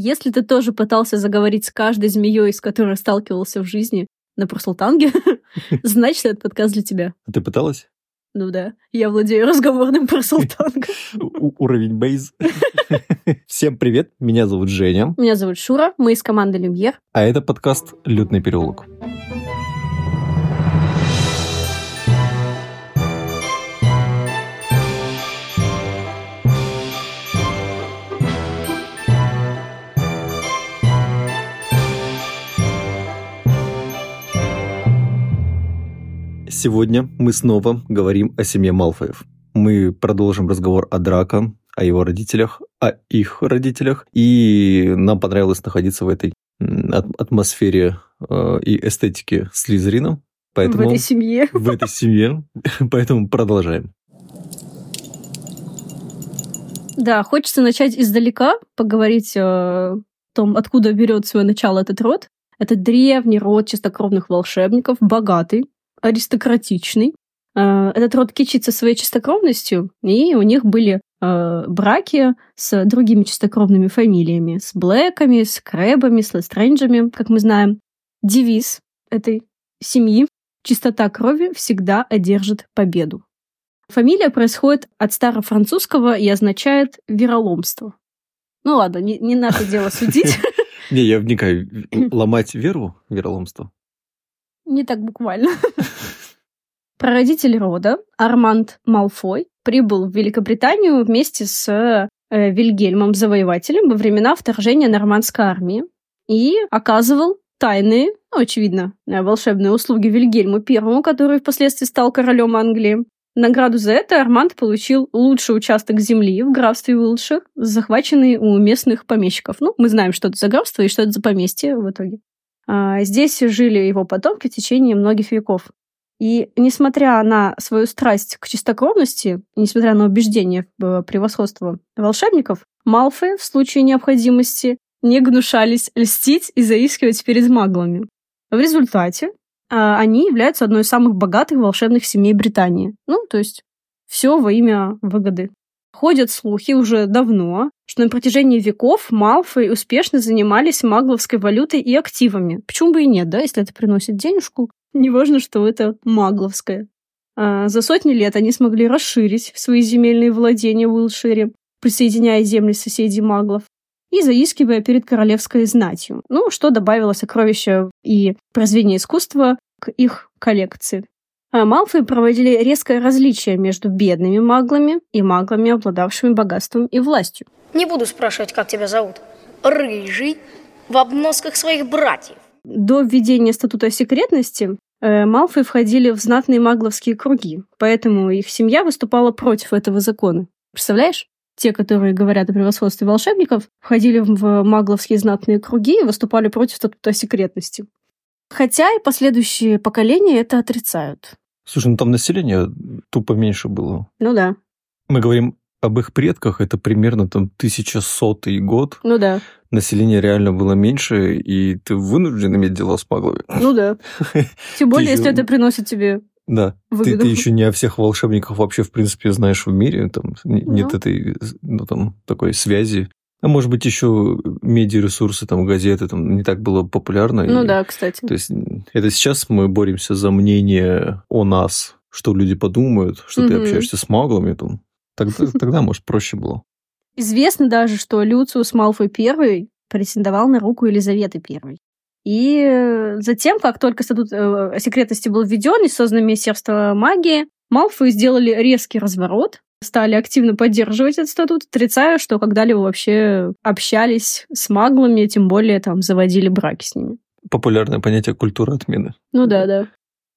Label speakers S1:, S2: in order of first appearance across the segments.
S1: Если ты тоже пытался заговорить с каждой змеей, с которой сталкивался в жизни на Пурсултанге, значит, этот подкаст для тебя.
S2: А ты пыталась?
S1: Ну да, я владею разговорным Пурсултангом.
S2: Уровень бейз. Всем привет, меня зовут Женя.
S1: Меня зовут Шура, мы из команды Люмьер.
S2: А это подкаст «Лютный переулок». Сегодня мы снова говорим о семье Малфоев. Мы продолжим разговор о Драко, о его родителях, о их родителях. И нам понравилось находиться в этой атмосфере э, и эстетике Слизерина.
S1: Поэтому, в этой семье.
S2: В этой семье. Поэтому продолжаем.
S1: Да, хочется начать издалека, поговорить о том, откуда берет свое начало этот род. Это древний род чистокровных волшебников, богатый, аристократичный. Э, этот род кичится своей чистокровностью, и у них были э, браки с другими чистокровными фамилиями, с Блэками, с Крэбами, с Лестрейнджами, как мы знаем. Девиз этой семьи «Чистота крови всегда одержит победу». Фамилия происходит от старофранцузского и означает «вероломство». Ну ладно, не, не надо дело судить.
S2: Не, я вникаю. Ломать веру, вероломство?
S1: Не так буквально. Прародитель рода Арманд Малфой прибыл в Великобританию вместе с э, Вильгельмом Завоевателем во времена вторжения нормандской армии и оказывал тайные, ну, очевидно, э, волшебные услуги Вильгельму Первому, который впоследствии стал королем Англии. Награду за это Арманд получил лучший участок земли в графстве Уилтшир, захваченный у местных помещиков. Ну, мы знаем, что это за графство и что это за поместье в итоге. А, здесь жили его потомки в течение многих веков. И несмотря на свою страсть к чистокровности, несмотря на убеждение в превосходство волшебников, Малфы в случае необходимости не гнушались льстить и заискивать перед маглами. В результате а, они являются одной из самых богатых волшебных семей Британии. Ну, то есть все во имя выгоды. Ходят слухи уже давно, что на протяжении веков Малфой успешно занимались магловской валютой и активами. Почему бы и нет, да, если это приносит денежку? Неважно, что это магловское. А за сотни лет они смогли расширить свои земельные владения в Уилшире, присоединяя земли соседей маглов и заискивая перед королевской знатью, ну, что добавило сокровища и произведения искусства к их коллекции. А Малфой проводили резкое различие между бедными маглами и маглами, обладавшими богатством и властью.
S3: Не буду спрашивать, как тебя зовут. Рыжий, в обносках своих братьев.
S1: До введения статута секретности э, Малфой входили в знатные магловские круги, поэтому их семья выступала против этого закона. Представляешь? Те, которые говорят о превосходстве волшебников, входили в магловские знатные круги и выступали против статута секретности. Хотя и последующие поколения это отрицают.
S2: Слушай, ну там население тупо меньше было.
S1: Ну да.
S2: Мы говорим об их предках, это примерно там 1100 год.
S1: Ну да.
S2: Население реально было меньше, и ты вынужден иметь дела с маглами.
S1: Ну да. Тем более, если это приносит тебе
S2: да, ты, ты еще не о всех волшебниках вообще, в принципе, знаешь в мире, там нет этой, ну, там, такой связи. А может быть, еще медиаресурсы, там, газеты, там, не так было популярно.
S1: Ну и, да, кстати.
S2: То есть, это сейчас мы боремся за мнение о нас, что люди подумают, что угу. ты общаешься с маглами, там. Тогда, тогда, может, проще было.
S1: Известно даже, что Люциус Малфой I претендовал на руку Елизаветы I. И затем, как только статут э, секретности был введен и создано Министерство магии, Малфой сделали резкий разворот, стали активно поддерживать этот статут, отрицая, что когда-либо вообще общались с маглами, тем более там заводили браки с ними.
S2: Популярное понятие культура отмены.
S1: Ну да, да.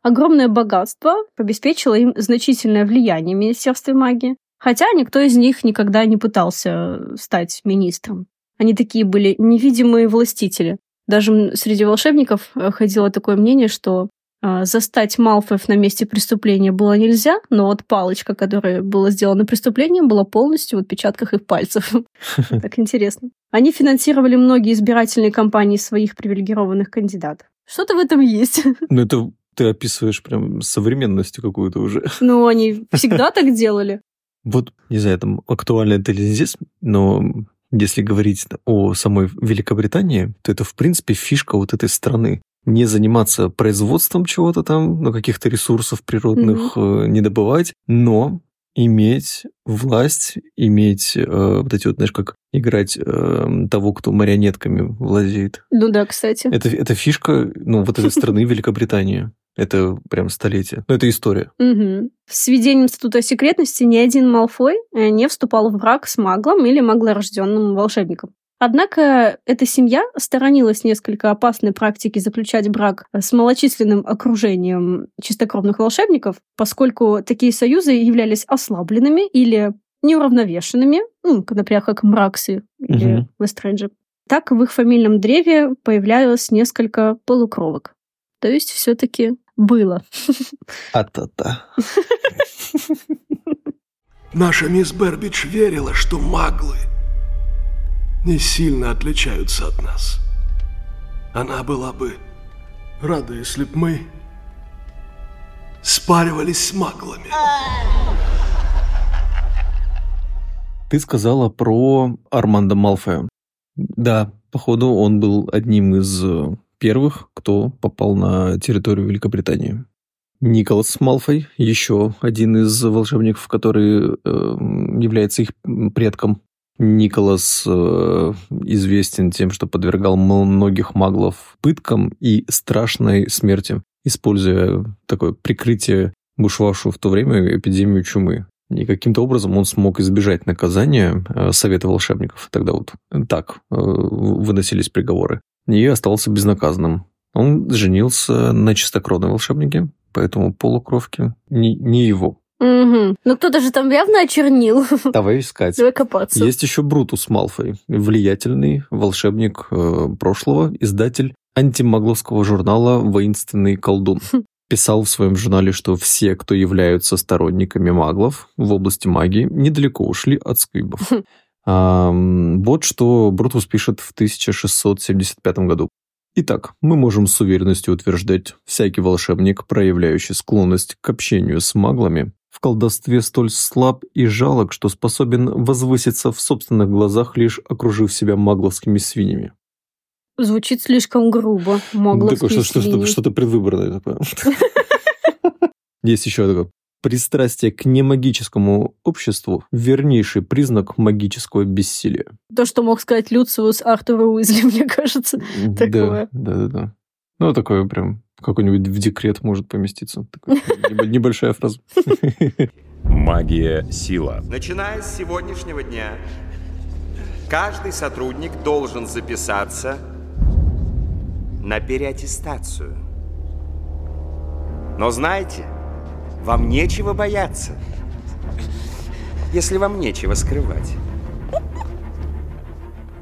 S1: Огромное богатство обеспечило им значительное влияние в Министерстве магии, хотя никто из них никогда не пытался стать министром. Они такие были невидимые властители. Даже среди волшебников э, ходило такое мнение, что застать Малфоев на месте преступления было нельзя, но вот палочка, которая была сделана преступлением, была полностью в отпечатках их пальцев. Так интересно. Они финансировали многие избирательные кампании своих привилегированных кандидатов. Что-то в этом есть.
S2: Ну, это ты описываешь прям современностью какую-то уже.
S1: Ну, они всегда так делали.
S2: Вот, не знаю, там актуально это или здесь, но Если говорить о самой Великобритании, то это, в принципе, фишка вот этой страны. Не заниматься производством чего-то там, ну, каких-то ресурсов природных mm-hmm. не добывать, но иметь власть, иметь э, вот эти вот, знаешь, как играть э, того, кто марионетками владеет.
S1: Ну да, кстати.
S2: Это, это фишка, ну, вот этой страны Великобритании. Это прям столетие. Ну, это история.
S1: Угу. С введением статута секретности ни один Малфой э, не вступал в брак с маглом или маглорожденным волшебником. Однако эта семья сторонилась несколько опасной практики заключать брак с малочисленным окружением чистокровных волшебников, поскольку такие союзы являлись ослабленными или неуравновешенными, ну, например, как Мраксы или угу. Вестрейджи. Так в их фамильном древе появлялось несколько полукровок. То есть все-таки было.
S2: А-та-та.
S4: Наша мисс Бербич верила, что маглы не сильно отличаются от нас. Она была бы рада, если б мы спаривались с маглами.
S2: Ты сказала про Армандо Малфоя. Да, походу, он был одним из э, первых, кто попал на территорию Великобритании. Николас Малфой, еще один из волшебников, который э, является их предком. Николас э, известен тем, что подвергал многих маглов пыткам и страшной смерти, используя такое прикрытие бушевавшую в то время эпидемию чумы. И каким-то образом он смог избежать наказания э, Совета волшебников. Тогда вот так э, выносились приговоры. И остался безнаказанным. Он женился на чистокровной волшебнике, поэтому полукровки не, не его.
S1: Угу. Ну кто-то же там явно очернил.
S2: Давай искать.
S1: Давай копаться.
S2: Есть еще Брутус Малфой, влиятельный волшебник э, прошлого, издатель антимагловского журнала «Воинственный колдун». Писал в своем журнале, что все, кто являются сторонниками маглов в области магии, недалеко ушли от сквибов. А, вот что Брутус пишет в 1675 году. Итак, мы можем с уверенностью утверждать, всякий волшебник, проявляющий склонность к общению с маглами, в колдовстве столь слаб и жалок, что способен возвыситься в собственных глазах, лишь окружив себя магловскими свиньями.
S1: Звучит слишком грубо. Магловские
S2: такое, что,
S1: свиньи.
S2: Что, что-то предвыборное такое. Есть еще такое. Пристрастие к немагическому обществу – вернейший признак магического бессилия.
S1: То, что мог сказать Люциус Артуру Уизли, мне кажется, такое.
S2: Да, да, да. Ну, такое прям какой-нибудь в декрет может поместиться. Такая небольшая фраза.
S5: Магия – сила.
S6: Начиная с сегодняшнего дня, каждый сотрудник должен записаться на переаттестацию. Но знаете, вам нечего бояться, если вам нечего скрывать.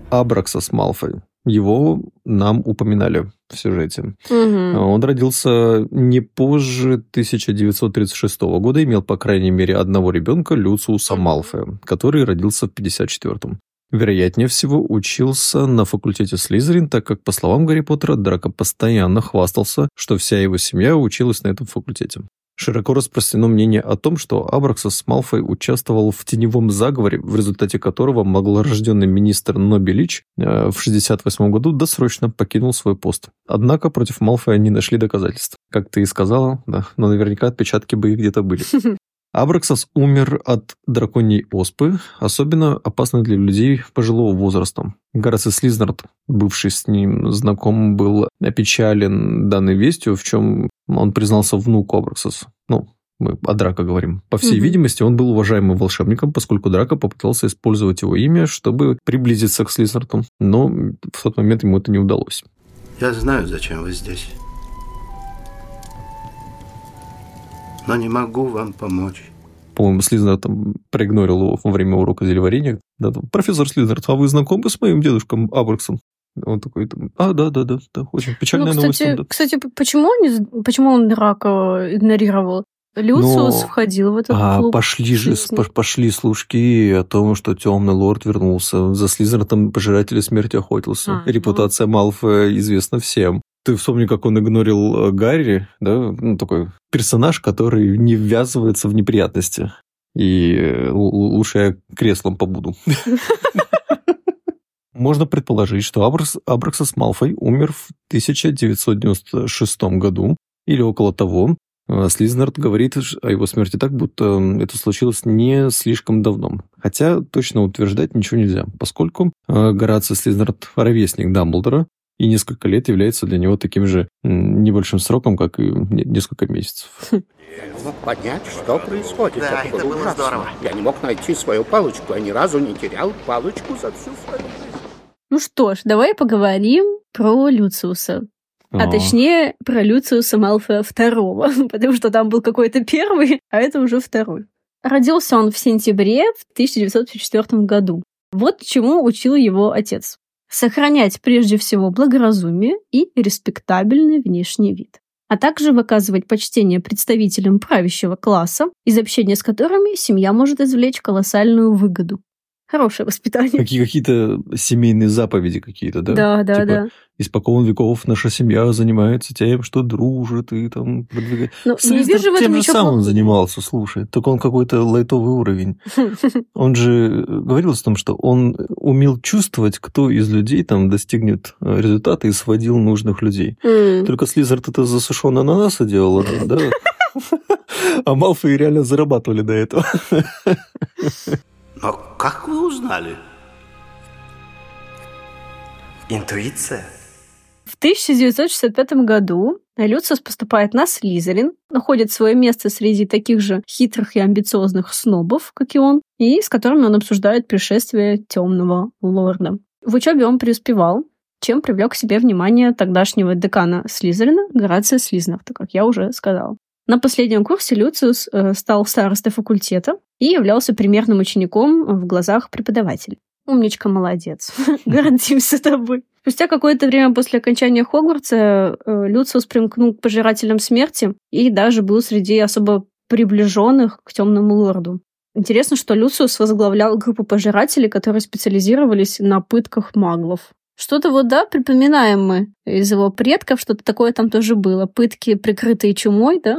S2: Абраксас Малфой. Его нам упоминали в сюжете.
S1: Угу.
S2: Он родился не позже 1936 года, имел, по крайней мере, одного ребенка, Люциуса Малфоя, который родился в 1954 Вероятнее всего, учился на факультете Слизерин, так как, по словам Гарри Поттера, Драко постоянно хвастался, что вся его семья училась на этом факультете. Широко распространено мнение о том, что Абраксас Малфой участвовал в теневом заговоре, в результате которого маглорожденный министр Нобелич э, в 1968 году досрочно покинул свой пост. Однако против Малфоя не нашли доказательств. Как ты и сказала, да, но наверняка отпечатки бы их где-то были. Абраксас умер от драконьей оспы, особенно опасной для людей пожилого возраста. Гаррес Слизнард, бывший с ним знаком, был опечален данной вестью, в чем он признался внуку Абраксас. Ну, мы о Драко говорим. По всей угу. видимости, он был уважаемым волшебником, поскольку Драко попытался использовать его имя, чтобы приблизиться к Слизнарту, но в тот момент ему это не удалось.
S7: Я знаю, зачем вы здесь. Но не могу вам помочь.
S2: По-моему, Слизнер там проигнорил его во время урока зельеварения. Да, там, профессор Слизнер, а вы знакомы с моим дедушкой Абраксом? Он такой, а, да, да, да, да, очень печальная
S1: ну, кстати,
S2: новость. Да.
S1: Кстати, почему он, почему он Драка игнорировал? Люциус Но... входил в этот
S2: а
S1: клуб.
S2: Пошли же, пошли служки о том, что темный лорд вернулся. За Слизером пожиратели смерти охотился. А, Репутация ну... Малфоя известна всем. Ты вспомни, как он игнорил э, Гарри, да, ну, такой персонаж, который не ввязывается в неприятности. И э, лучше я креслом побуду. Можно предположить, что Абракс, Абраксас Малфой умер в 1996 году или около того. А Слизнард говорит о его смерти так, будто это случилось не слишком давно. Хотя точно утверждать ничего нельзя, поскольку э, Гораций Слизнард – ровесник Дамблдора, и несколько лет является для него таким же небольшим сроком, как и несколько месяцев.
S5: Мог понять, что происходит.
S7: Да,
S5: это,
S7: это
S5: было
S7: было
S5: ужасно.
S7: здорово.
S5: Я не мог найти свою палочку. Я ни разу не терял палочку за всю свою жизнь.
S1: Ну что ж, давай поговорим про Люциуса. А,
S2: А.
S1: точнее, про Люциуса Малфоя второго, потому что там был какой-то первый, а это уже второй. Родился он в сентябре в 1904 году. Вот чему учил его отец. Сохранять прежде всего благоразумие и респектабельный внешний вид, а также выказывать почтение представителям правящего класса, из общения с которыми семья может извлечь колоссальную выгоду. Хорошее воспитание.
S2: Какие какие-то семейные заповеди какие-то, да?
S1: Да, да,
S2: Типа,
S1: да.
S2: Испокон веков наша семья занимается тем, что дружит и там продвигает.
S1: Ну, не
S2: Слизнер
S1: вижу в этом
S2: тем же самым
S1: плохого.
S2: занимался, слушай. Только он какой-то лайтовый уровень. Он же говорил о том, что он умел чувствовать, кто из людей там достигнет э, результата и сводил нужных людей. Только Слизард это засушенный ананасы делал, да? А Малфой реально зарабатывали до этого.
S7: Но как вы узнали?
S6: Интуиция?
S1: В 1965 году Люциус поступает на Слизерин, находит свое место среди таких же хитрых и амбициозных снобов, как и он, и с которыми он обсуждает пришествие темного лорда. В учебе он преуспевал, чем привлек к себе внимание тогдашнего декана Слизерина Горация Слизнарта, как я уже сказала. На последнем курсе Люциус э, стал старостой факультета и являлся примерным учеником в глазах преподавателей. Умничка, молодец. Гордимся тобой. Спустя какое-то время после окончания Хогвартса э, Люциус примкнул к пожирателям смерти и даже был среди особо приближенных к темному лорду. Интересно, что Люциус возглавлял группу пожирателей, которые специализировались на пытках маглов. Что-то вот, да, припоминаем мы из его предков, что-то такое там тоже было. Пытки, прикрытые чумой, да?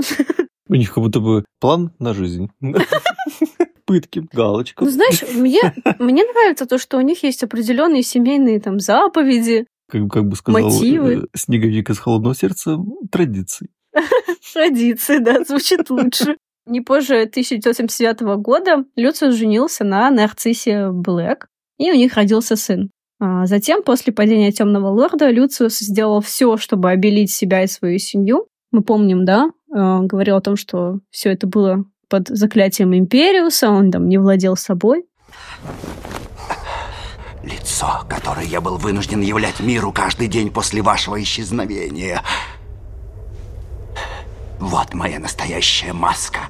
S2: У них как будто бы план на жизнь. Пытки, галочка.
S1: Ну, знаешь, мне, мне нравится то, что у них есть определенные семейные там заповеди,
S2: Как, как бы сказал
S1: Мотивы.
S2: э, Снеговик из «Холодного сердца», традиции.
S1: традиции, да, звучит лучше. Не позже 1979 года Люциус женился на Нарциссе Блэк, и у них родился сын. А затем, после падения Темного Лорда, Люциус сделал все, чтобы обелить себя и свою семью. Мы помним, да, э, говорил о том, что все это было под заклятием Империуса, он там не владел собой.
S8: Лицо, которое я был вынужден являть миру каждый день после вашего исчезновения. Вот моя настоящая маска.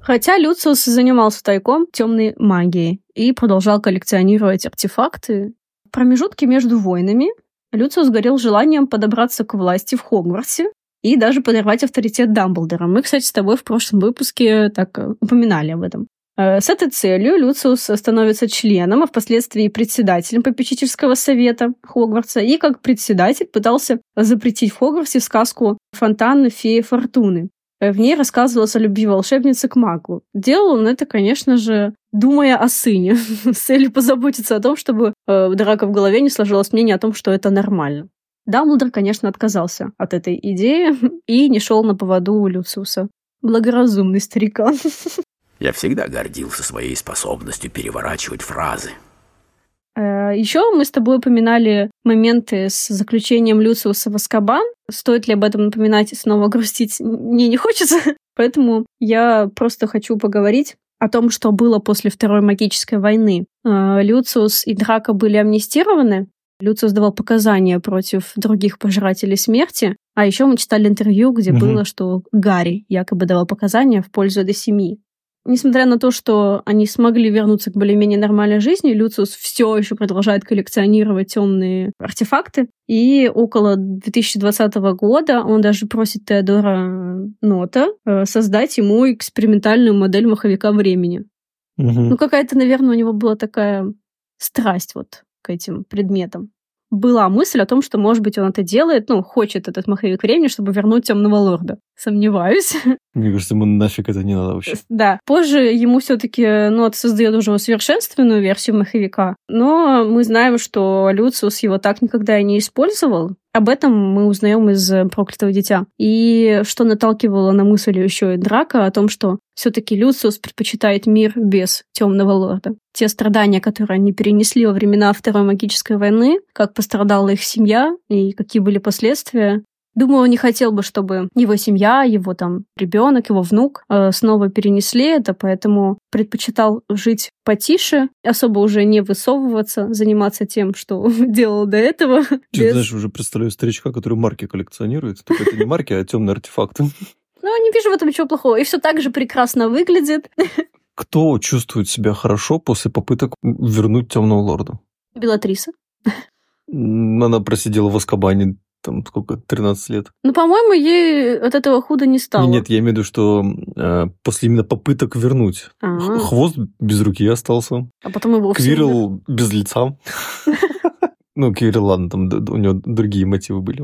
S1: Хотя Люциус занимался тайком темной магией и продолжал коллекционировать артефакты. Промежутке между войнами Люциус горел желанием подобраться к власти в Хогвартсе и даже подорвать авторитет Дамблдора. Мы, кстати, с тобой в прошлом выпуске так э, упоминали об этом. Э, С этой целью Люциус становится членом, а впоследствии председателем попечительского совета Хогвартса, и как председатель пытался запретить в Хогвартсе сказку «Фонтан феи Фортуны». Э, В ней рассказывалось о любви волшебницы к магу. Делал он это, конечно же, думая о сыне, с целью позаботиться о том, чтобы э, Драка в голове не сложилось мнение о том, что это нормально. Дамблдор, конечно, отказался от этой идеи и не шел на поводу у Люциуса. Благоразумный старикан.
S8: Я всегда гордился своей способностью переворачивать фразы.
S1: Еще мы с тобой упоминали моменты с заключением Люциуса в Аскабан. Стоит ли об этом напоминать и снова грустить? Мне не хочется. Поэтому я просто хочу поговорить о том, что было после Второй магической войны. Э, Люциус и Драко были амнистированы. Люциус давал показания против других пожирателей смерти. А еще мы читали интервью, где
S2: Мгм.
S1: было, что Гарри якобы давал показания в пользу этой семьи. Несмотря на то, что они смогли вернуться к более-менее нормальной жизни, Люциус все еще продолжает коллекционировать темные артефакты. И около 2020 года он даже просит Теодора Нота э, создать ему экспериментальную модель маховика времени.
S2: Мгм.
S1: Ну, какая-то, наверное, у него была такая страсть вот к этим предметам. Была мысль о том, что, может быть, он это делает, ну, хочет этот маховик времени, чтобы вернуть темного лорда Сомневаюсь.
S2: Мне кажется, ему нафиг это не надо вообще.
S1: Да. Позже ему все-таки Нот создает уже усовершенствованную версию маховика, но мы знаем, что Люциус его так никогда и не использовал. Об этом мы узнаем из «Проклятого дитя». И что наталкивало на мысль еще и Драка о том, что все-таки Люциус предпочитает мир без темного лорда. Те страдания, которые они перенесли во времена Второй магической войны, как пострадала их семья и какие были последствия, Думаю, он не хотел бы, чтобы его семья, его там ребенок, его внук э, снова перенесли это, поэтому предпочитал жить потише, особо уже не высовываться, заниматься тем, что делал до этого.
S2: Ты без... знаешь, уже представляю старичка, который марки коллекционирует. Только это не марки, а темные артефакты.
S1: Ну, не вижу в этом ничего плохого. И все так же прекрасно выглядит.
S2: Кто чувствует себя хорошо после попыток вернуть темного лорда?
S1: Белатриса.
S2: Она просидела в Аскабане там сколько, 13 лет.
S1: Ну, по-моему, ей от этого худо не стало.
S2: Нет, я имею в виду, что э, после именно попыток вернуть. А-а-а. Хвост без руки остался.
S1: А потом его
S2: Квирл без лица. Ну, Квирл, ладно, там у него другие мотивы были.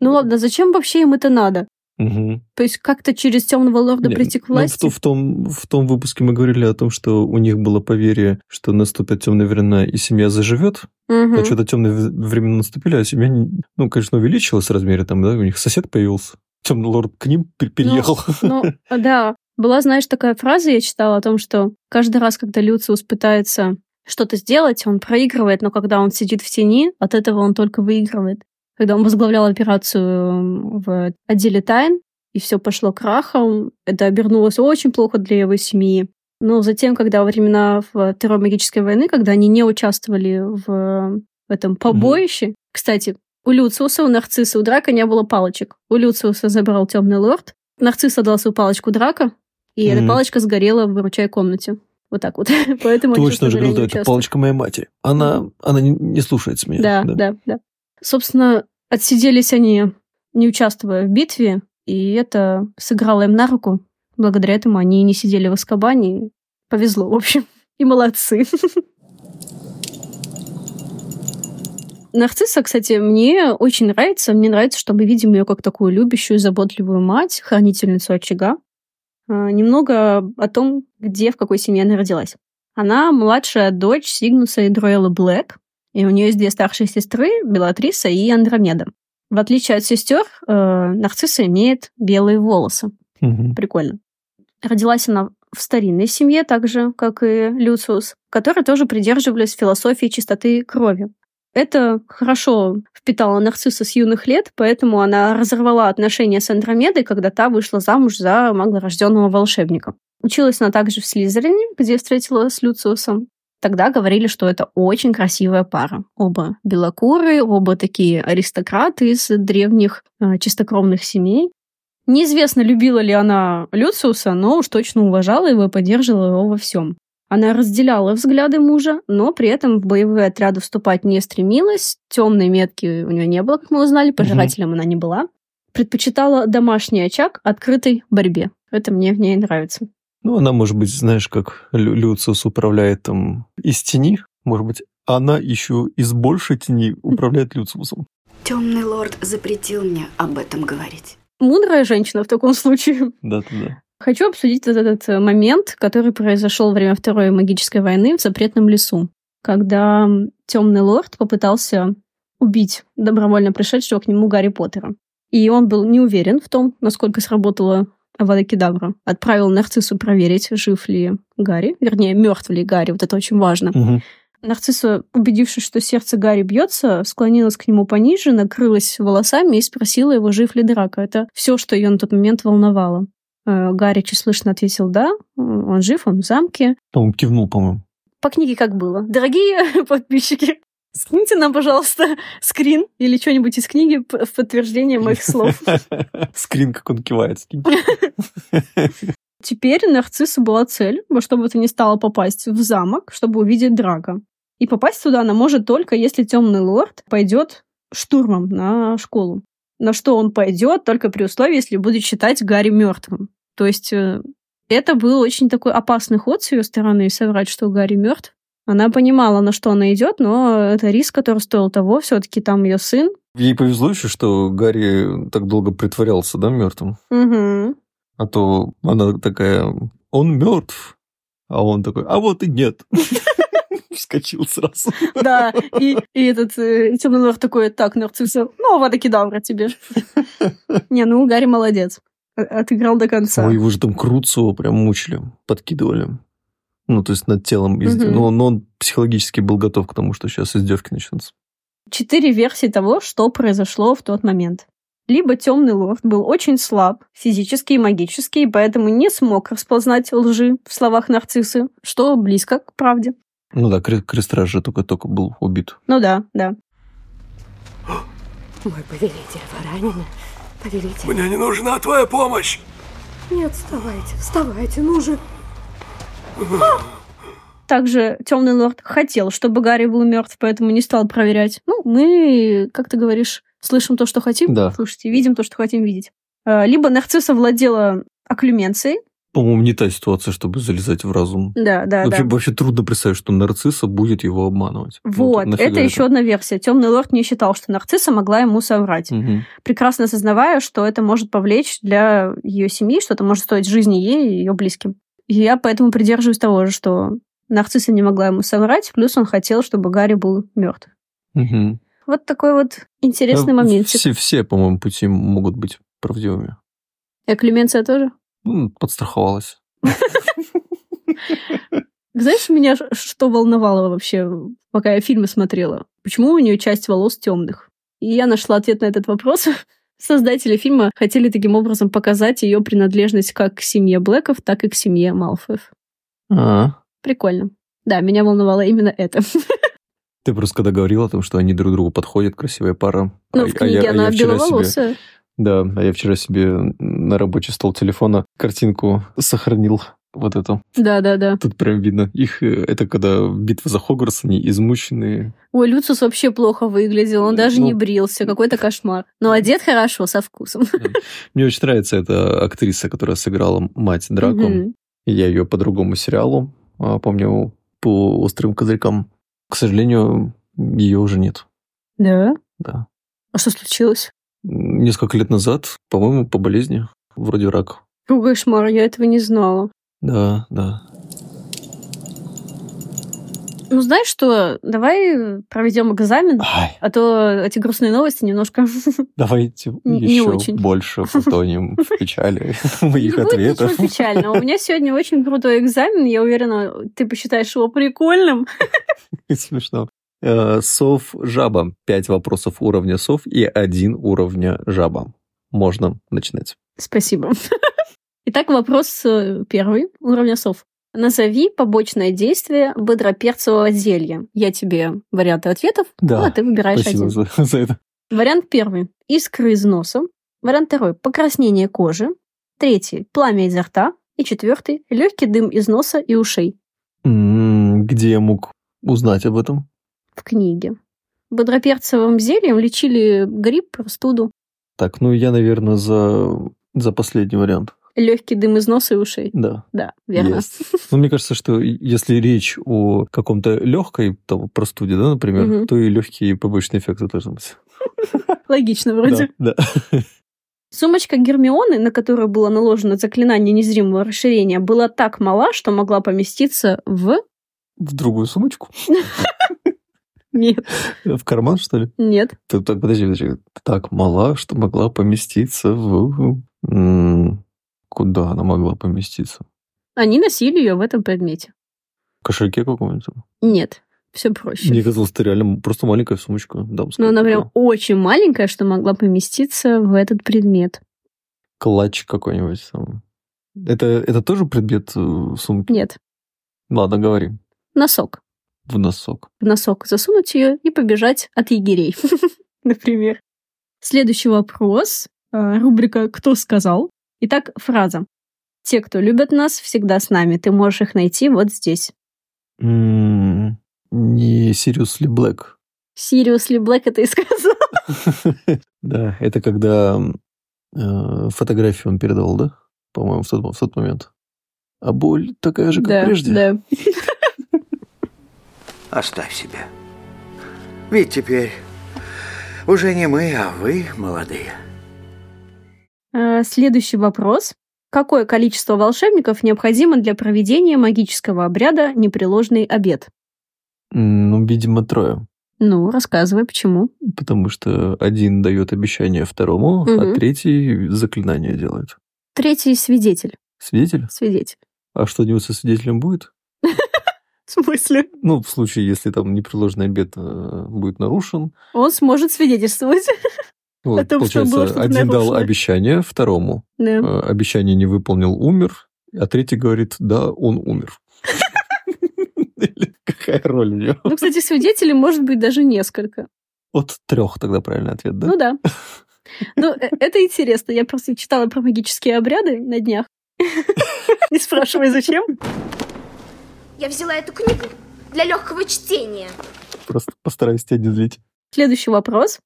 S1: Ну ладно, зачем вообще им это надо?
S2: Угу.
S1: То есть как-то через темного лорда Нет, прийти к ну, власти?
S2: Ну, в, в, том, в том выпуске мы говорили о том, что у них было поверье, что наступят темные времена и семья заживет. Угу. А что-то темные времена наступили, а семья, ну, конечно, увеличилась в размере, там, да, у них сосед появился. Темный лорд к ним переехал.
S1: Ну, ну, да. Была, знаешь, такая фраза, я читала о том, что каждый раз, когда Люциус пытается что-то сделать, он проигрывает, но когда он сидит в тени, от этого он только выигрывает когда он возглавлял операцию в отделе тайн, и все пошло крахом. Это обернулось очень плохо для его семьи. Но затем, когда во времена Второй магической войны, когда они не участвовали в, этом побоище, mm-hmm. кстати, у Люциуса, у Нарцисса, у Драка не было палочек. У Люциуса забрал темный лорд, Нарцисс отдал свою палочку Драка, и mm-hmm. эта палочка сгорела в выручай комнате. Вот так вот. Поэтому
S2: Точно же говорил, да, это палочка моей матери. Она, mm-hmm. она не, не слушается меня.
S1: Да, да, да, да. Собственно, отсиделись они, не участвуя в битве, и это сыграло им на руку. Благодаря этому они не сидели в Аскабане. Повезло, в общем. И молодцы. Нарцисса, кстати, мне очень нравится. Мне нравится, что мы видим ее как такую любящую, заботливую мать, хранительницу очага. А, немного о том, где, в какой семье она родилась. Она младшая дочь Сигнуса и Дроэла Блэк, и у нее есть две старшие сестры, Белатриса и Андромеда. В отличие от сестер, э, Нарцисса имеет белые волосы.
S2: Угу.
S1: Прикольно. Родилась она в старинной семье, так же, как и Люциус, которые тоже придерживались философии чистоты крови. Это хорошо впитала нарцисса с юных лет, поэтому она разорвала отношения с Андромедой, когда та вышла замуж за маглорожденного волшебника. Училась она также в Слизерине, где встретила с Люциусом. Тогда говорили, что это очень красивая пара. Оба белокурые, оба такие аристократы из древних э, чистокровных семей. Неизвестно, любила ли она Люциуса, но уж точно уважала его и поддерживала его во всем. Она разделяла взгляды мужа, но при этом в боевые отряды вступать не стремилась. Темной метки у нее не было, как мы узнали, пожирателем угу. она не была. Предпочитала домашний очаг открытой борьбе. Это мне в ней нравится.
S2: Ну, она, может быть, знаешь, как Лю Люциус управляет там из тени, может быть, она еще из большей тени управляет Люциусом.
S9: Темный лорд запретил мне об этом говорить.
S1: Мудрая женщина в таком случае.
S2: Да, да, да.
S1: Хочу обсудить этот, этот э, момент, который произошел во время Второй магической войны в запретном лесу, когда темный лорд попытался убить добровольно пришедшего к нему Гарри Поттера. И он был не уверен в том, насколько сработала Авада Кедавра отправил Нарциссу проверить, жив ли Гарри, вернее, мертв ли Гарри, вот это очень важно.
S2: Угу.
S1: Нарцисса, убедившись, что сердце Гарри бьется, склонилась к нему пониже, накрылась волосами и спросила его, жив ли Драко. Это все, что ее на тот момент волновало. Э, Гарри чуть слышно ответил «да», он жив, он в замке.
S2: Он кивнул, по-моему.
S1: По книге как было. Дорогие подписчики, Скиньте нам, пожалуйста, скрин или что-нибудь из книги в подтверждение моих слов.
S2: Скрин, как он кивает,
S1: Теперь нарциссу была цель, во что бы то ни стало попасть в замок, чтобы увидеть Драга. И попасть туда она может только, если темный лорд пойдет штурмом на школу. На что он пойдет только при условии, если будет считать Гарри мертвым. То есть э, это был очень такой опасный ход с ее стороны, соврать, что Гарри мертв. Она понимала, на что она идет, но это риск, который стоил того. Все-таки там ее сын,
S2: Ей повезло еще, что Гарри так долго притворялся, да, мертвым.
S1: Угу.
S2: А то она такая, он мертв, а он такой, а вот и нет. Вскочил сразу.
S1: Да, и, и этот э, темный лорд такой, так, нарцисса, ну, авада кедавра тебе. Не, ну, Гарри молодец. Отыграл до конца.
S2: Ой, его же там Круцу прям мучили, подкидывали. Ну, то есть над телом. изде-
S1: Мгм.
S2: Но, но он психологически был готов к тому, что сейчас издевки начнутся.
S1: Четыре версии того, что произошло в тот момент. Либо темный лорд был очень слаб, физически и магически, и поэтому не смог распознать лжи в словах нарциссы, что близко к правде.
S2: Ну да, Кре- Крестраж же только-только был убит.
S1: Ну да, да.
S10: Мой повелитель, вы ранены? Повелитель.
S4: Мне не нужна твоя помощь.
S10: Нет, вставайте, вставайте, ну же.
S1: Также темный лорд хотел, чтобы Гарри был мертв, поэтому не стал проверять. Ну, мы, как ты говоришь, слышим то, что хотим
S2: Да.
S1: слушать, и видим то, что хотим видеть. А, Либо нарцисса владела оклюменцией.
S2: По-моему, не та ситуация, чтобы залезать в разум.
S1: Да, да,
S2: вообще,
S1: да.
S2: вообще трудно представить, что нарцисса будет его обманывать. Ну,
S1: Вот,
S2: нафига
S1: это еще одна версия. Темный лорд не считал, что нарцисса могла ему соврать,
S2: Мгм.
S1: прекрасно осознавая, что это может повлечь для ее семьи, что это может стоить жизни ей и ее близким. И я поэтому придерживаюсь того же, что нарцисса не могла ему соврать, плюс он хотел, чтобы Гарри был мертв.
S2: Мгм.
S1: Вот такой вот интересный
S2: А
S1: моментик.
S2: Все, все, по-моему, пути могут быть правдивыми.
S1: И Клеменция тоже?
S2: Ну, подстраховалась.
S1: Знаешь, меня что волновало вообще, пока я фильмы смотрела? Почему у нее часть волос темных? И я нашла ответ на этот вопрос. Создатели фильма хотели таким образом показать ее принадлежность как к семье Блэков, так и к семье Малфоев.
S2: А,
S1: Прикольно. Да, меня волновало именно это.
S2: Ты просто когда говорил о том, что они друг другу подходят, красивая пара.
S1: Ну,
S2: А-
S1: в
S2: а я-
S1: книге
S2: а
S1: она
S2: я вчера себе-
S1: беловолосая.
S2: Да, а я вчера себе на рабочий стол телефона картинку сохранил вот эту.
S1: Да-да-да.
S2: Тут прям видно их, э, это когда битва за Хогвартс, они измученные.
S1: Ой, Люциус вообще плохо выглядел, он даже
S2: Ну.
S1: не брился, какой-то кошмар. Но одет хорошо, со вкусом.
S2: Мне очень нравится эта актриса, которая сыграла мать Драко. Я ее по другому сериалу а, помню, по «Острым козырькам». К сожалению, ее уже нет.
S1: Да?
S2: Да.
S1: А что случилось?
S2: Несколько лет назад, по-моему, по болезни, вроде рак.
S1: О, кошмар, я этого не знала.
S2: Да, да.
S1: Ну, знаешь что, давай проведем экзамен,
S2: Ай,
S1: а то эти грустные новости немножко...
S2: давайте
S1: Не- не
S2: еще
S1: очень.
S2: больше потонем в печали
S1: Не
S2: моих
S1: будет
S2: ответов.
S1: ничего печального. У меня сегодня очень крутой экзамен, я уверена, ты посчитаешь его прикольным.
S2: Смешно. Э, Сов жаба. Пять вопросов уровня сов и один уровня жаба. Можно начинать.
S1: Спасибо. Итак, вопрос э, первый, уровня сов. Назови побочное действие бодроперцевого зелья. Я тебе варианты ответов,
S2: Да,
S1: ну, а ты выбираешь
S2: Спасибо
S1: один.
S2: за, за это.
S1: Вариант первый. Искры из носа. Вариант второй. Покраснение кожи. Третий. Пламя изо рта. И четвертый. Легкий дым из носа и ушей.
S2: Где я мог узнать об этом?
S1: В книге. Бодроперцевым зельем лечили грипп, простуду.
S2: Так, ну я, наверное, за, за последний вариант.
S1: Легкий дым из носа и ушей.
S2: Да.
S1: Да, верно.
S2: Есть. Ну, мне кажется, что если речь о каком-то легкой там, простуде, да, например,
S1: Мгм.
S2: то и легкие побочные эффекты должны быть.
S1: Логично вроде.
S2: Да, да.
S1: Сумочка Гермионы, на которую было наложено заклинание незримого расширения, была так мала, что могла поместиться в...
S2: В другую сумочку?
S1: Нет,
S2: В карман, что ли?
S1: нет.
S2: Так, подожди, подожди. Так мала, что могла поместиться в... Куда она могла поместиться?
S1: Они носили ее в этом предмете.
S2: В кошельке каком-нибудь?
S1: Нет, все проще.
S2: Мне казалось, это реально просто маленькая сумочка дамская.
S1: Но она
S2: такая.
S1: прям очень маленькая, что могла поместиться в этот предмет.
S2: Клатч какой-нибудь там. Это, это тоже предмет э, сумки?
S1: Нет,
S2: Ладно, говори.
S1: носок.
S2: В носок.
S1: В носок засунуть ее и побежать от егерей, например. Следующий вопрос. Э, Рубрика «Кто сказал?». Итак, фраза. «Те, кто любят нас, всегда с нами. Ты можешь их найти вот здесь».
S2: М, Не Сириус ли Блэк?
S1: Сириус Ли Блэк это и сказал.
S2: Да, это когда э, фотографию он передал, да? По-моему, в тот, в тот момент. А боль такая же, как
S1: Да,
S2: прежде?
S1: да.
S7: Оставь себя. Ведь теперь Уже не мы, а вы молодые.
S1: Э, Следующий вопрос. Какое количество волшебников необходимо для проведения магического обряда непреложный обед?
S2: Ну, видимо, трое.
S1: Ну, рассказывай, почему.
S2: Потому что один дает обещание второму, а
S1: Мгм.
S2: третий заклинание делает.
S1: Третий свидетель.
S2: Свидетель?
S1: Свидетель.
S2: А что-нибудь со свидетелем будет?
S1: В смысле?
S2: Ну, в случае, если там непреложный обед э, будет нарушен.
S1: Он сможет свидетельствовать.
S2: Вот,
S1: том, что
S2: получается,
S1: было
S2: один дал обещание второму,
S1: Да.
S2: э, обещание не выполнил, умер, а третий говорит, да, он умер. Какая роль у него?
S1: Ну, кстати, свидетелей может быть даже несколько.
S2: От трех тогда правильный ответ, да?
S1: Ну да. Ну, э, это интересно. Я просто читала про магические обряды на днях. Не спрашивай, зачем.
S11: Я взяла эту книгу для легкого чтения.
S2: Просто постараюсь тебя не злить.
S1: Следующий вопрос.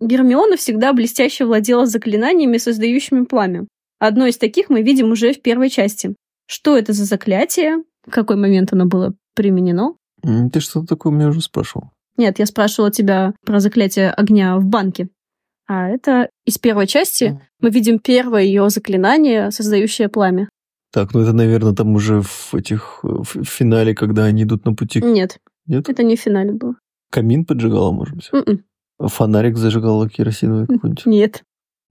S1: Гермиона всегда блестяще владела заклинаниями, создающими пламя. Одно из таких мы видим уже в первой части. Что это за заклятие? В какой момент оно было применено?
S2: Ты что-то такое меня уже спрашивал.
S1: Нет, я спрашивала тебя про заклятие огня в банке. А это из первой части мы видим первое ее заклинание, создающее пламя.
S2: Так, ну это, наверное, там уже в этих э, в финале, когда они идут на пути.
S1: Нет,
S2: Нет?
S1: это не в финале было.
S2: Камин поджигала, может быть?
S1: М-м.
S2: Фонарик зажигала керосиновый какой-нибудь?
S1: Нет.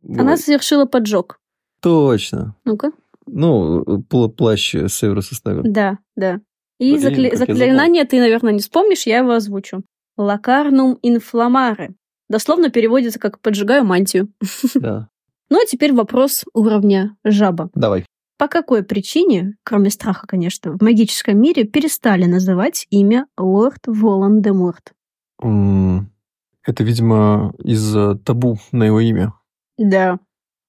S1: Она
S2: Бывает.
S1: совершила поджог.
S2: Точно.
S1: Ну-ка.
S2: Ну, пла- плащ Северуса Снега.
S1: Да, да. И закля- заклинание ты, наверное, не вспомнишь, я его озвучу. Лакарнум инфламаре. Дословно переводится как «поджигаю мантию».
S2: Да.
S1: Ну а теперь вопрос уровня жаба.
S2: Давай.
S1: По какой причине, кроме страха, конечно, в магическом мире перестали называть имя Лорд Волан-де-Морт?
S2: Это, видимо, из-за табу на его имя.
S1: Да.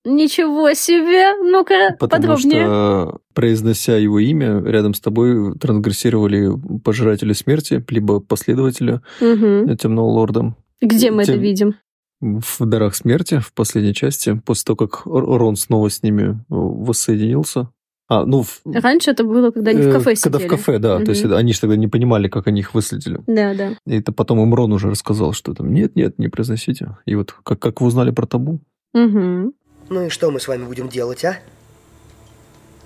S1: Ничего себе! Ну-ка,
S2: Потому
S1: подробнее.
S2: что, произнося его имя, рядом с тобой трансгрессировали пожиратели смерти, либо последователя
S1: Мгм.
S2: Темного Лорда.
S1: Где мы это
S2: Тем-
S1: видим?
S2: В «Дарах смерти» в последней части, после того, как Рон снова с ними э, воссоединился. А, ну, в-
S1: Раньше это было, когда они в
S2: э,
S1: кафе
S2: Когда
S1: сидели.
S2: в кафе, да. То есть они же тогда не понимали, как они их выследили.
S1: Да, да.
S2: И это потом им Рон уже рассказал, что там нет-нет, не произносите. И вот как, как вы узнали про табу?
S1: Мгм.
S12: Ну и что мы с вами будем делать, а?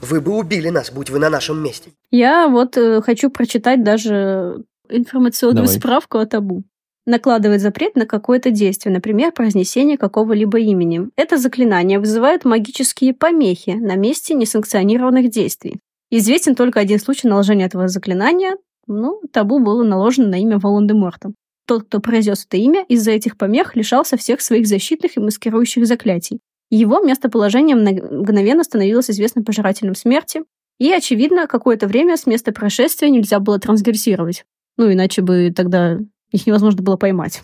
S12: Вы бы убили нас, будь вы на нашем месте.
S1: Я вот э, хочу прочитать даже информационную
S12: Давай.
S1: справку о табу. Накладывает запрет на какое-то действие, например, произнесение какого-либо имени. Это заклинание вызывает магические помехи на месте несанкционированных действий. Известен только один случай наложения этого заклинания. Ну, табу было наложено на имя Волан-де-Морта. Тот, кто произнес это имя, из-за этих помех лишался всех своих защитных и маскирующих заклятий. Его местоположение мгновенно становилось известно пожирателям смерти, и, очевидно, какое-то время с места происшествия нельзя было трансгрессировать. Ну, иначе бы тогда их невозможно было поймать.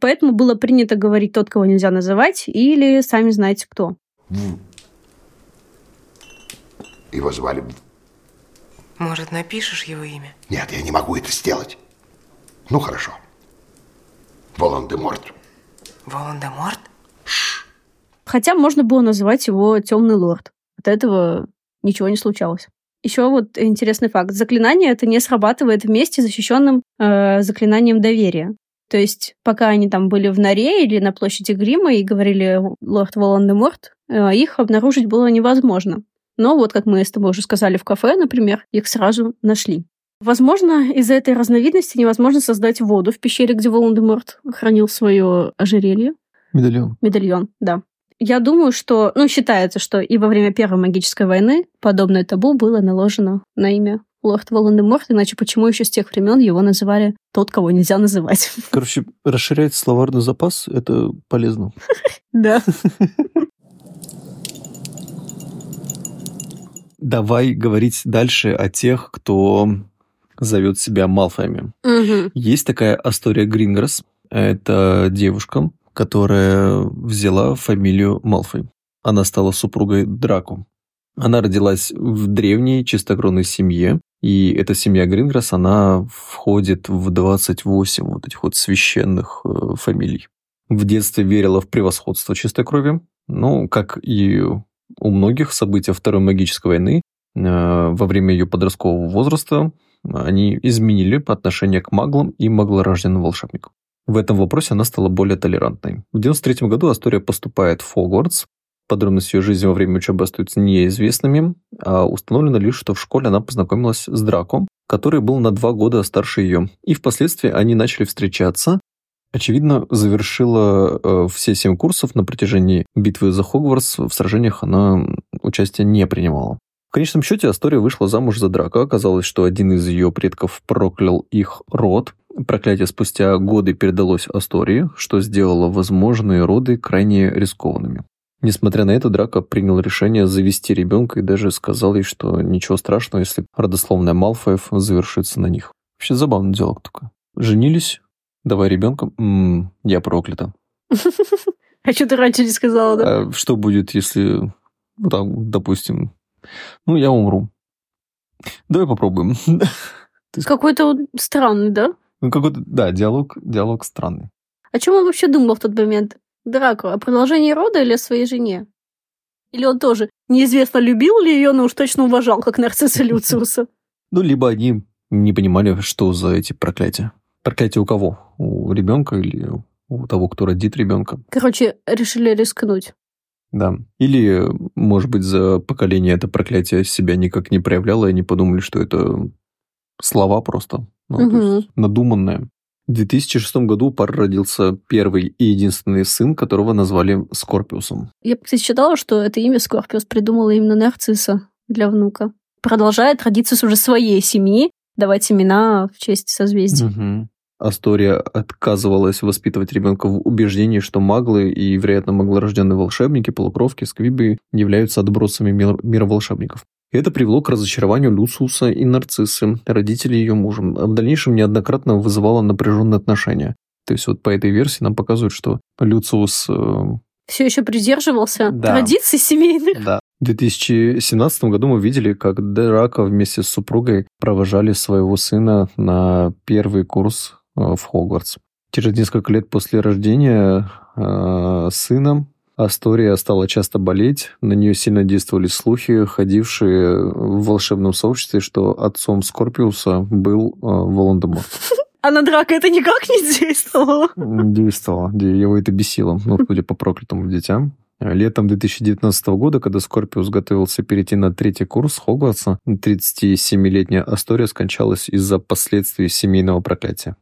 S1: Поэтому было принято говорить тот, кого нельзя называть, или сами знаете кто.
S13: Его звали...
S14: Может, напишешь его имя?
S13: Нет, я не могу это сделать. Ну, хорошо. Волан-де-Морт.
S14: Волан-де-Морт?
S1: Хотя можно было называть его Темный Лорд. От этого ничего не случалось. Еще вот интересный факт. Заклинание это не срабатывает вместе с защищенным э, заклинанием доверия. То есть, пока они там были в норе или на площади Грима и говорили «Лорд Волан-де-Морт», э, их обнаружить было невозможно. Но вот, как мы с тобой уже сказали в кафе, например, их сразу нашли. Возможно, из-за этой разновидности невозможно создать воду в пещере, где Волан-де-Морт хранил свое ожерелье.
S2: Медальон.
S1: Медальон, да. Я думаю, что, ну, считается, что и во время Первой магической войны подобное табу было наложено на имя Лорд Волан-де-Морт, иначе почему еще с тех времен его называли тот, кого нельзя называть?
S2: Короче, расширять словарный запас – это полезно.
S1: Да.
S2: Давай говорить дальше о тех, кто зовет себя Малфоями. Есть такая Астория Гринграсс. Это девушка, которая взяла фамилию Малфой. Она стала супругой Драку. Она родилась в древней чистокровной семье, и эта семья Гринграсс, она входит в 28 вот этих вот священных э, фамилий. В детстве верила в превосходство чистокровия, ну, как и у многих события Второй магической войны, э, во время ее подросткового возраста они изменили отношение к маглам и маглорожденным волшебникам. В этом вопросе она стала более толерантной. В 93 году Астория поступает в Хогвартс. Подробности ее жизни во время учебы остаются неизвестными, а установлено лишь, что в школе она познакомилась с Драко, который был на два года старше ее. И впоследствии они начали встречаться. Очевидно, завершила э, все семь курсов на протяжении битвы за Хогвартс. В сражениях она участия не принимала. В конечном счете Астория вышла замуж за Драка. Оказалось, что один из ее предков проклял их род. Проклятие спустя годы передалось Астории, что сделало возможные роды крайне рискованными. Несмотря на это, Драко принял решение завести ребенка и даже сказал ей, что ничего страшного, если родословная Малфоев завершится на них. Вообще забавный диалог такой. Женились, давай ребенка, м-м, я проклята.
S1: А что ты раньше не сказала, да?
S2: А что будет, если, ну, там, допустим, ну, я умру. Давай попробуем.
S1: Какой-то странный, да?
S2: Ну, какой-то, да, диалог, диалог странный.
S1: О чем он вообще думал в тот момент? Драко, о продолжении рода или о своей жене? Или он тоже неизвестно, любил ли ее, но уж точно уважал, как нарцисса Люциуса?
S2: Ну, либо они не понимали, что за эти проклятия. Проклятие у кого? У ребенка или у того, кто родит ребенка?
S1: Короче, решили рискнуть.
S2: Да. Или, может быть, за поколение это проклятие себя никак не проявляло, и они подумали, что это слова просто, ну, угу. надуманные. В 2006 году у пары родился первый и единственный сын, которого назвали Скорпиусом.
S1: Я, кстати, читала, что это имя Скорпиус придумала именно нарцисса для внука. Продолжает традицию уже своей семьи давать имена в честь созвездий.
S2: Угу. Астория отказывалась воспитывать ребенка в убеждении, что маглы и, вероятно, маглорожденные волшебники, полукровки, сквибы являются отбросами мира, мира волшебников. Это привело к разочарованию Люциуса и Нарциссы, родителей ее мужа. А в дальнейшем неоднократно вызывало напряженные отношения. То есть вот по этой версии нам показывают, что Люциус... Э...
S1: Все еще придерживался да. традиций семейных.
S2: Да. В 2017 году мы видели, как Драка вместе с супругой провожали своего сына на первый курс э, в Хогвартс. Через несколько лет после рождения э, сына Астория стала часто болеть, на нее сильно действовали слухи, ходившие в волшебном сообществе, что отцом Скорпиуса был э, Волан-де-Морт.
S1: А на драка это никак не действовало?
S2: Действовало. Его это бесило. Ну, судя по проклятому детям. Летом 2019 года, когда Скорпиус готовился перейти на третий курс Хогвартса, 37-летняя Астория скончалась из-за последствий семейного проклятия.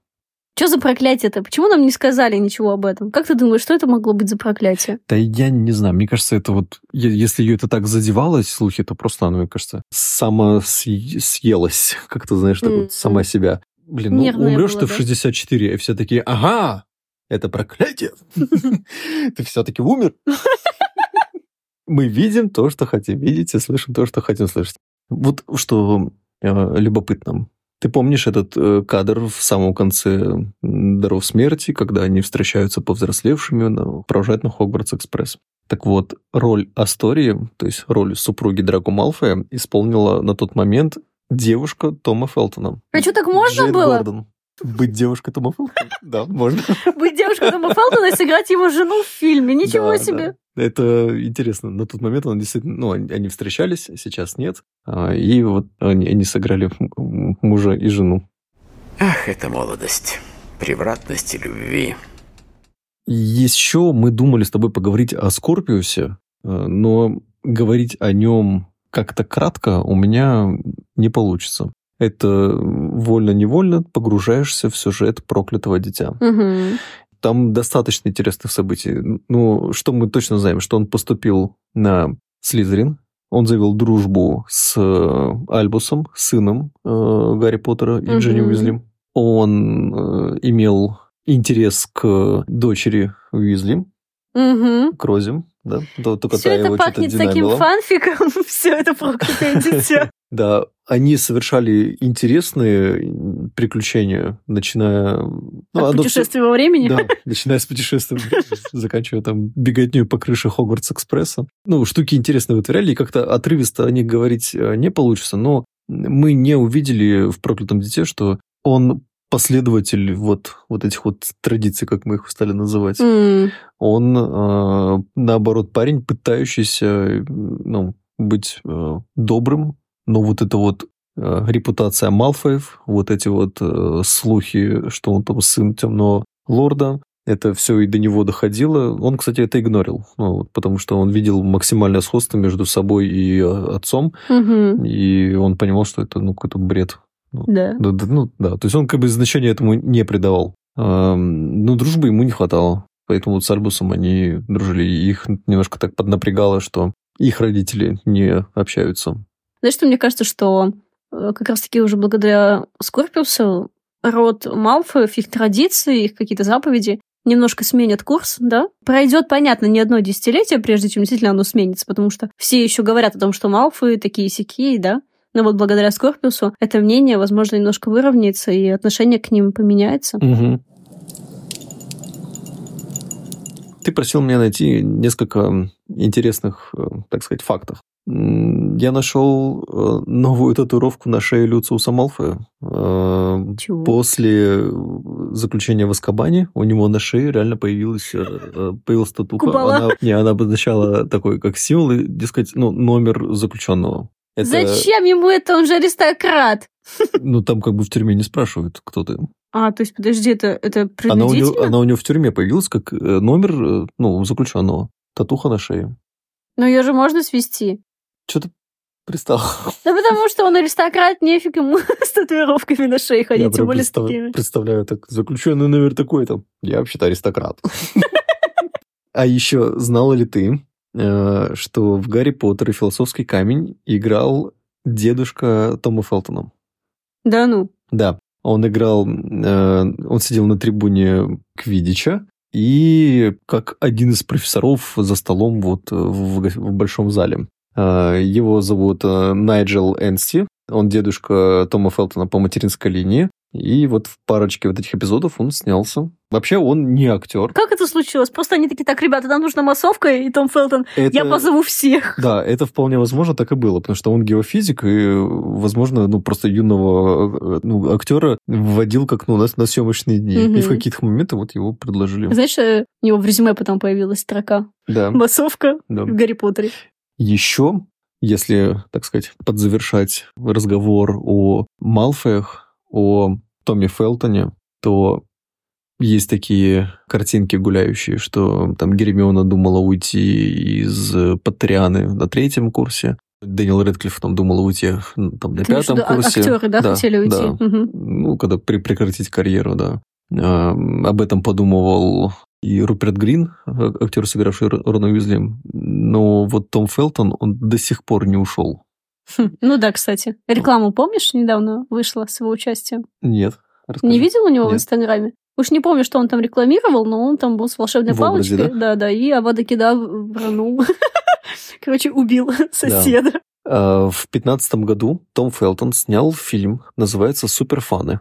S1: Что за проклятие-то? Почему нам не сказали ничего об этом? Как ты думаешь, что это могло быть за проклятие?
S2: Да я не знаю. Мне кажется, это вот... Если ее это так задевалось, слухи, то просто она, мне кажется, сама съелась. Как ты знаешь, так mm-hmm. вот, сама себя. Блин, ну Нервная умрешь была, ты да? в 64, и все такие, ага, это проклятие. Ты все-таки умер. Мы видим то, что хотим видеть, и слышим то, что хотим слышать. Вот что э, любопытно. Ты помнишь этот э, кадр в самом конце «Даров смерти», когда они встречаются повзрослевшими, провожают на Хогвартс-экспресс? Так вот, роль Астории, то есть роль супруги Драко Малфоя, исполнила на тот момент девушка Тома Фелтона.
S1: А что, так можно Джейн было? Гордон.
S2: Быть девушкой Тома Фелтона? Да, можно.
S1: Быть девушкой Тома Фелтона и сыграть его жену в фильме. Ничего себе.
S2: Это интересно. На тот момент он действительно, ну, они встречались, сейчас нет. А, и вот они, они сыграли мужа и жену.
S8: Ах, это молодость, превратность и любви.
S2: Еще мы думали с тобой поговорить о Скорпиусе, а, но говорить о нем как-то кратко у меня не получится. Это вольно-невольно погружаешься в сюжет проклятого дитя.
S1: Угу.
S2: Там достаточно интересных событий. Ну, что мы точно знаем, что он поступил на Слизерин, он завел дружбу с э, Альбусом, сыном э, Гарри Поттера и угу. Джинни Уизли. Он э, имел интерес к дочери Уизли,
S1: угу.
S2: к Розе, да?
S1: Только Все это пахнет таким фанфиком, все это проклятое дитя.
S2: Да, они совершали интересные приключения, начиная...
S1: Ну, От путешествия во времени?
S2: Да, начиная с путешествия, заканчивая там беготню по крыше Хогвартс-экспресса. Ну, штуки интересные вытворяли, и как-то отрывисто о них говорить э, не получится, но мы не увидели в «Проклятом дите», что он последователь вот, вот этих вот традиций, как мы их стали называть.
S1: Mm.
S2: Он, э, наоборот, парень, пытающийся ну, быть э, добрым, но вот это вот э, репутация Малфоев, вот эти вот э, слухи, что он там сын темного лорда. Это все и до него доходило. Он, кстати, это игнорил, ну, вот, потому что он видел максимальное сходство между собой и э, отцом,
S1: Мгм.
S2: и он понимал, что это ну, какой-то бред.
S1: Да.
S2: Да, да, ну, да, то есть он как бы значения этому не придавал. Эм, Но дружбы ему не хватало. Поэтому вот с Альбусом они дружили. И их немножко так поднапрягало, что их родители не общаются.
S1: Знаешь, что мне кажется, что э, как раз-таки уже благодаря Скорпиусу род Малфоев, их традиции, их какие-то заповеди немножко сменят курс, да? Пройдет, понятно, не одно десятилетие, прежде чем действительно оно сменится, потому что все еще говорят о том, что Малфои такие сякие, да? Но вот благодаря Скорпиусу это мнение, возможно, немножко выровняется, и отношение к ним поменяется.
S2: Мгм. Ты просил меня найти несколько интересных, э, так сказать, фактов. Я нашел э, новую татуировку на шее Люциуса Малфоя. Э,
S1: Чего?
S2: После заключения в Аскабане у него на шее реально появилась, появилась татуха.
S1: Купола.
S2: Она, не, она обозначала такой, как символ, дескать, ну, номер заключенного. Это-
S1: Зачем ему это? Он же аристократ.
S2: Ну, там как бы в тюрьме не спрашивают, кто ты.
S1: А, то есть, подожди, это, это
S2: Она у, него, она у него в тюрьме появилась как э, номер, э, ну, заключенного. Татуха на шее.
S1: Но ее же можно свести.
S2: Что ты пристал?
S1: Да потому что он аристократ, нефиг ему с татуировками на шее
S2: Я
S1: ходить, тем
S2: прям
S1: более с
S2: представ-
S1: такими.
S2: представляю, так, заключенный номер такой-то. Я вообще-то аристократ. А еще знала ли ты, э, что в Гарри Поттер и Философский камень играл дедушка Тома Фелтона?
S1: Да ну.
S2: Да, он играл, э, он сидел на трибуне Квидича, и как один из профессоров за столом вот в, большом зале. Э, Его зовут э, Найджел Энсти, он дедушка Тома Фелтона по материнской линии, и вот в парочке вот этих эпизодов он снялся. Вообще он не актер.
S1: Как это случилось? Просто они такие, так, ребята, нам нужна массовка, и Том Фелтон,
S2: Это-
S1: я позову всех.
S2: Да, это вполне возможно так и было, потому что он геофизик, и, возможно, ну, просто юного э, ну, актера вводил как ну, на, на съемочные дни.
S1: Мгм.
S2: И в каких-то моментах вот его предложили.
S1: Знаешь, э, у него в резюме потом появилась строка.
S2: Да.
S1: Массовка
S2: Да.
S1: в Гарри Поттере.
S2: Еще, если, так сказать, подзавершать разговор о Малфоях, о Томе Фелтоне, то есть такие картинки гуляющие, что там Гермиона думала уйти из Патрианы на третьем курсе, Дэниел Редклифф там думала уйти там, на
S1: Ты в
S2: пятом
S1: виду, а-
S2: курсе.
S1: актеры, да, хотели уйти?
S2: Да.
S1: Мгм.
S2: Ну, когда при- прекратить карьеру, да. А, об этом подумывал и Руперт Грин, а- актер, сыгравший Рона Уизли. Но вот Том Фелтон, он до сих пор не ушел.
S1: Хм, Ну да, кстати. Рекламу, помнишь, недавно вышла с его участием?
S2: Нет. расскажи.
S1: Не видел у него в
S2: Нет.
S1: Инстаграме? Уж не помню, что он там рекламировал, но он там был с волшебной
S2: В образе,
S1: палочкой. Да, да, и Авада Кедавранул. Короче, убил соседа.
S2: А, В пятнадцатом году Том Фелтон снял фильм, называется «Суперфаны».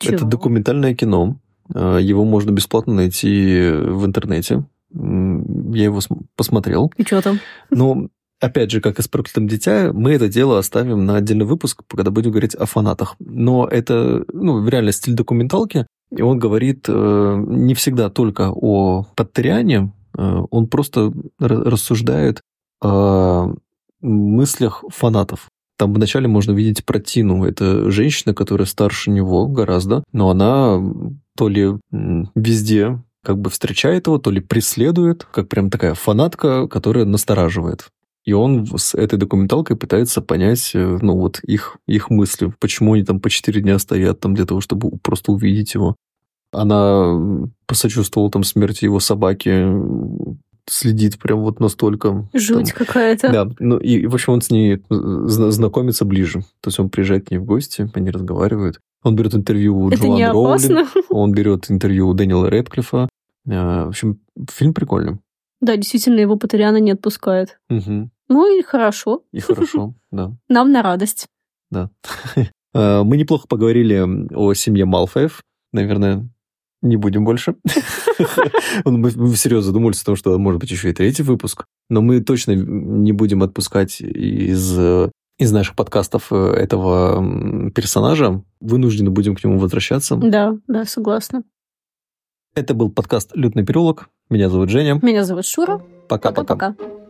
S2: Это
S1: Чего?
S2: документальное кино. А, Его можно бесплатно найти в интернете. Я его см- посмотрел.
S1: И что там?
S2: Но, опять же, как и с «Проклятым дитя», мы это дело оставим на отдельный выпуск, когда будем говорить о фанатах. Но это, ну, реально стиль документалки, и он говорит э, не всегда только о Патриане, э, он просто ра- рассуждает о мыслях фанатов. Там вначале можно видеть про Тину. Это женщина, которая старше него гораздо, но она то ли везде как бы встречает его, то ли преследует, как прям такая фанатка, которая настораживает. И он с этой документалкой пытается понять, э, ну вот их, их мысли, почему они там по четыре дня стоят там для того, чтобы просто увидеть его. Она посочувствовала там смерти его собаки, следит прям вот настолько.
S1: Жуть
S2: там,
S1: какая-то.
S2: да, ну и, в общем, он с ней зна- знакомится ближе. То есть он приезжает к ней в гости, они разговаривают. Он берет интервью у Джоан
S1: опасно?
S2: он берет интервью у Дэниела Рэдклиффа. Э, В общем, фильм прикольный.
S1: Да, действительно, его Патериана не отпускает.
S2: Мгм.
S1: Ну и хорошо.
S2: И хорошо, да.
S1: Нам на радость.
S2: Да. Э, Мы неплохо поговорили о семье Малфоев. Наверное, не будем больше. Мы всерьез задумались о том, что может быть еще и третий выпуск. Но мы точно не будем отпускать из, из наших подкастов э, этого персонажа. Вынуждены будем к нему возвращаться.
S1: Да, да, согласна.
S2: Это был подкаст «Лютный переулок». Меня зовут Женя.
S1: Меня зовут Шура.
S2: Пока-пока.
S1: Пока-пока.